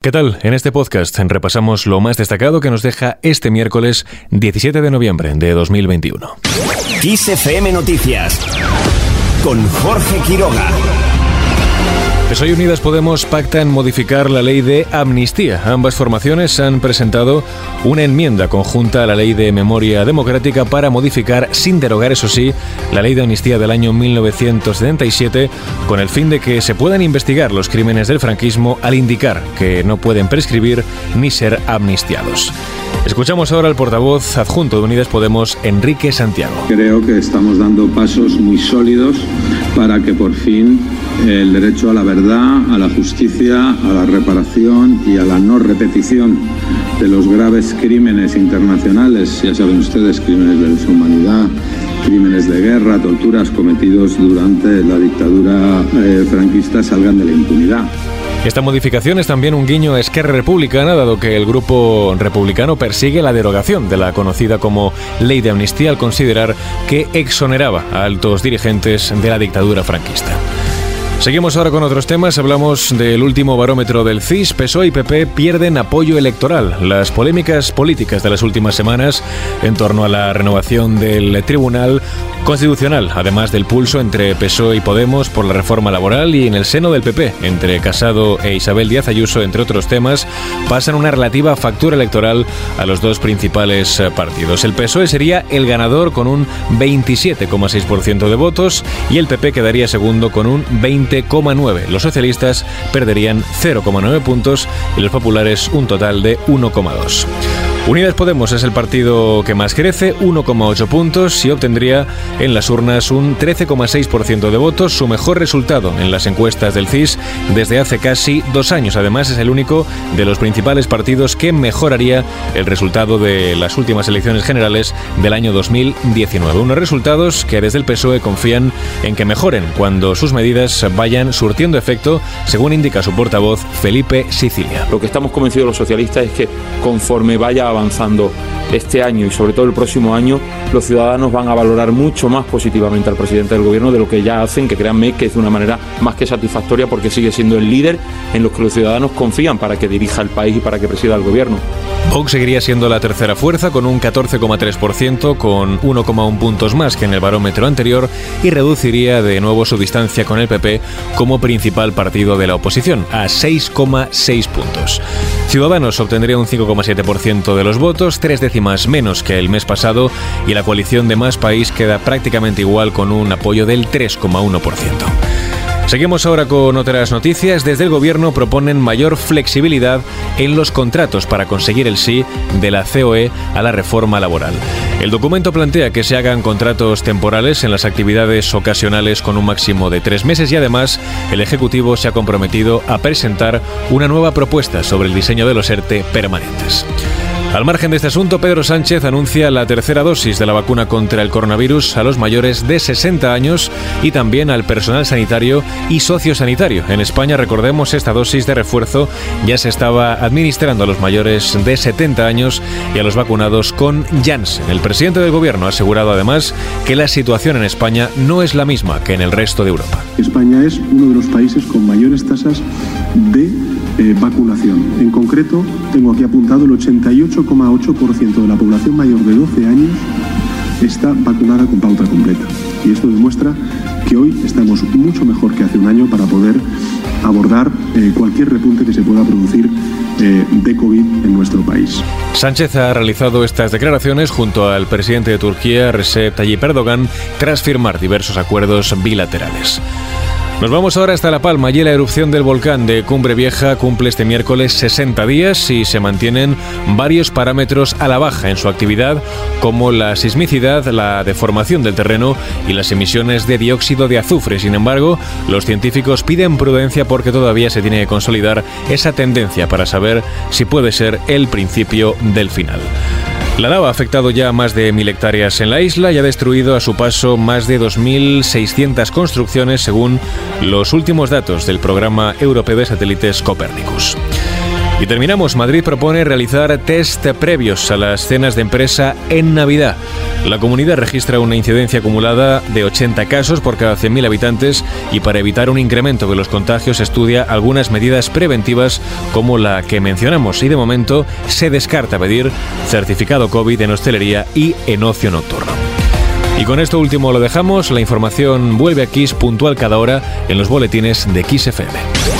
¿Qué tal? En este podcast repasamos lo más destacado que nos deja este miércoles 17 de noviembre de 2021. XFM Noticias con Jorge Quiroga. PSOE Unidas Podemos pactan modificar la ley de amnistía. Ambas formaciones han presentado una enmienda conjunta a la ley de memoria democrática para modificar, sin derogar, eso sí, la ley de amnistía del año 1977, con el fin de que se puedan investigar los crímenes del franquismo al indicar que no pueden prescribir ni ser amnistiados. Escuchamos ahora al portavoz adjunto de Unidas Podemos, Enrique Santiago. Creo que estamos dando pasos muy sólidos para que por fin el derecho a la verdad, a la justicia, a la reparación y a la no repetición de los graves crímenes internacionales, ya saben ustedes, crímenes de deshumanidad, crímenes de guerra, torturas cometidos durante la dictadura eh, franquista salgan de la impunidad. Esta modificación es también un guiño a Esquerra Republicana, dado que el grupo republicano persigue la derogación de la conocida como Ley de Amnistía al considerar que exoneraba a altos dirigentes de la dictadura franquista. Seguimos ahora con otros temas. Hablamos del último barómetro del CIS. PSOE y PP pierden apoyo electoral. Las polémicas políticas de las últimas semanas en torno a la renovación del Tribunal Constitucional, además del pulso entre PSOE y Podemos por la reforma laboral y en el seno del PP, entre Casado e Isabel Díaz Ayuso, entre otros temas, pasan una relativa factura electoral a los dos principales eh, partidos. El PSOE sería el ganador con un 27,6% de votos y el PP quedaría segundo con un 20,9%. Los socialistas perderían 0,9 puntos y los populares un total de 1,2%. Unidas Podemos es el partido que más crece, 1,8 puntos y obtendría en las urnas un 13,6% de votos, su mejor resultado en las encuestas del CIS desde hace casi dos años. Además, es el único de los principales partidos que mejoraría el resultado de las últimas elecciones generales del año 2019. Unos resultados que desde el PSOE confían en que mejoren cuando sus medidas vayan surtiendo efecto, según indica su portavoz Felipe Sicilia. Lo que estamos convencidos los socialistas es que conforme vaya avanzando este año y sobre todo el próximo año, los ciudadanos van a valorar mucho más positivamente al presidente del gobierno de lo que ya hacen, que créanme que es de una manera más que satisfactoria porque sigue siendo el líder en los que los ciudadanos confían para que dirija el país y para que presida el gobierno. Vox seguiría siendo la tercera fuerza con un 14,3%, con 1,1 puntos más que en el barómetro anterior y reduciría de nuevo su distancia con el PP como principal partido de la oposición, a 6,6 puntos. Ciudadanos obtendría un 5,7% de los votos, tres décimas menos que el mes pasado, y la coalición de Más País queda prácticamente igual con un apoyo del 3,1%. Seguimos ahora con otras noticias. Desde el Gobierno proponen mayor flexibilidad en los contratos para conseguir el sí de la COE a la reforma laboral. El documento plantea que se hagan contratos temporales en las actividades ocasionales con un máximo de tres meses y además el Ejecutivo se ha comprometido a presentar una nueva propuesta sobre el diseño de los ERTE permanentes. Al margen de este asunto, Pedro Sánchez anuncia la tercera dosis de la vacuna contra el coronavirus a los mayores de 60 años y también al personal sanitario y sociosanitario. En España, recordemos, esta dosis de refuerzo ya se estaba administrando a los mayores de 70 años y a los vacunados con Janssen. El presidente del gobierno ha asegurado además que la situación en España no es la misma que en el resto de Europa. España es uno de los países con mayores tasas de eh, vacunación. En concreto, tengo aquí apuntado el 88,8% de la población mayor de 12 años está vacunada con pauta completa. Y esto demuestra que hoy estamos mucho mejor que hace un año para poder abordar eh, cualquier repunte que se pueda producir eh, de COVID en nuestro país. Sánchez ha realizado estas declaraciones junto al presidente de Turquía, Recep Tayyip Erdogan, tras firmar diversos acuerdos bilaterales. Nos vamos ahora hasta La Palma. Allí la erupción del volcán de Cumbre Vieja cumple este miércoles 60 días y se mantienen varios parámetros a la baja en su actividad, como la sismicidad, la deformación del terreno y las emisiones de dióxido de azufre. Sin embargo, los científicos piden prudencia porque todavía se tiene que consolidar esa tendencia para saber si puede ser el principio del final. La lava ha afectado ya más de mil hectáreas en la isla y ha destruido a su paso más de 2.600 construcciones según los últimos datos del programa europeo de satélites Copernicus. Y terminamos. Madrid propone realizar test previos a las cenas de empresa en Navidad. La comunidad registra una incidencia acumulada de 80 casos por cada 100.000 habitantes y para evitar un incremento de los contagios estudia algunas medidas preventivas como la que mencionamos y de momento se descarta pedir certificado COVID en hostelería y en ocio nocturno. Y con esto último lo dejamos, la información vuelve a Kiss puntual cada hora en los boletines de Kiss FM.